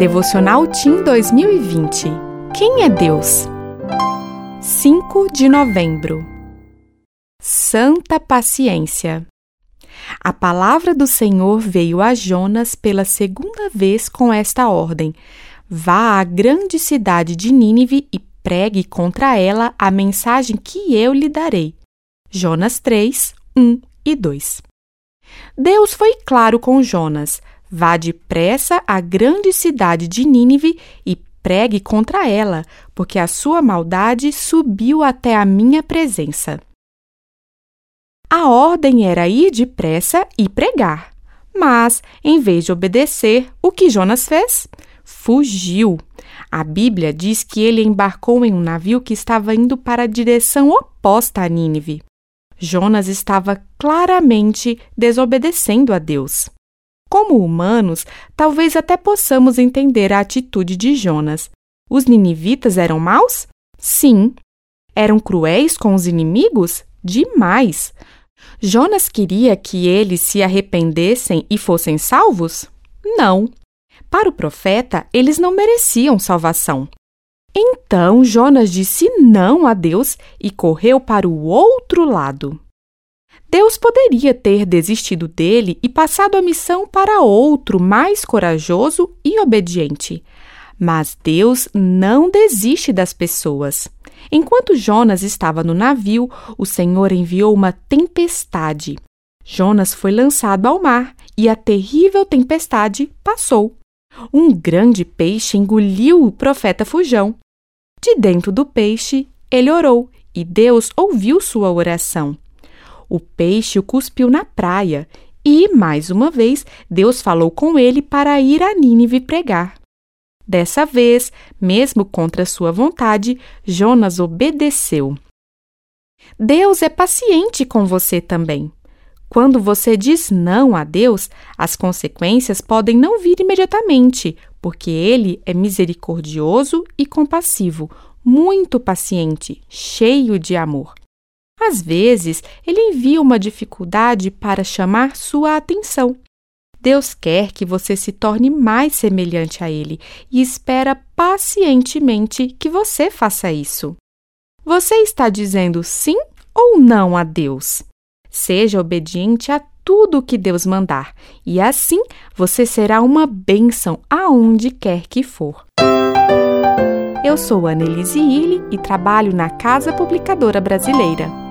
Devocional Tim 2020. Quem é Deus? 5 de novembro. Santa Paciência. A palavra do Senhor veio a Jonas pela segunda vez com esta ordem: Vá à grande cidade de Nínive e pregue contra ela a mensagem que eu lhe darei. Jonas 3, 1 e 2. Deus foi claro com Jonas: vá depressa à grande cidade de Nínive e pregue contra ela, porque a sua maldade subiu até a minha presença. A ordem era ir depressa e pregar. Mas, em vez de obedecer, o que Jonas fez? Fugiu. A Bíblia diz que ele embarcou em um navio que estava indo para a direção oposta a Nínive. Jonas estava claramente desobedecendo a Deus. Como humanos, talvez até possamos entender a atitude de Jonas. Os ninivitas eram maus? Sim. Eram cruéis com os inimigos? Demais. Jonas queria que eles se arrependessem e fossem salvos? Não. Para o profeta, eles não mereciam salvação. Então Jonas disse não a Deus e correu para o outro lado. Deus poderia ter desistido dele e passado a missão para outro mais corajoso e obediente. Mas Deus não desiste das pessoas. Enquanto Jonas estava no navio, o Senhor enviou uma tempestade. Jonas foi lançado ao mar e a terrível tempestade passou. Um grande peixe engoliu o profeta Fujão. De dentro do peixe, ele orou e Deus ouviu sua oração. O peixe o cuspiu na praia e, mais uma vez, Deus falou com ele para ir a Nínive pregar. Dessa vez, mesmo contra sua vontade, Jonas obedeceu. Deus é paciente com você também. Quando você diz não a Deus, as consequências podem não vir imediatamente, porque Ele é misericordioso e compassivo, muito paciente, cheio de amor. Às vezes, ele envia uma dificuldade para chamar sua atenção. Deus quer que você se torne mais semelhante a Ele e espera pacientemente que você faça isso. Você está dizendo sim ou não a Deus? Seja obediente a tudo o que Deus mandar, e assim você será uma bênção aonde quer que for. Eu sou Annelise Illy e trabalho na Casa Publicadora Brasileira.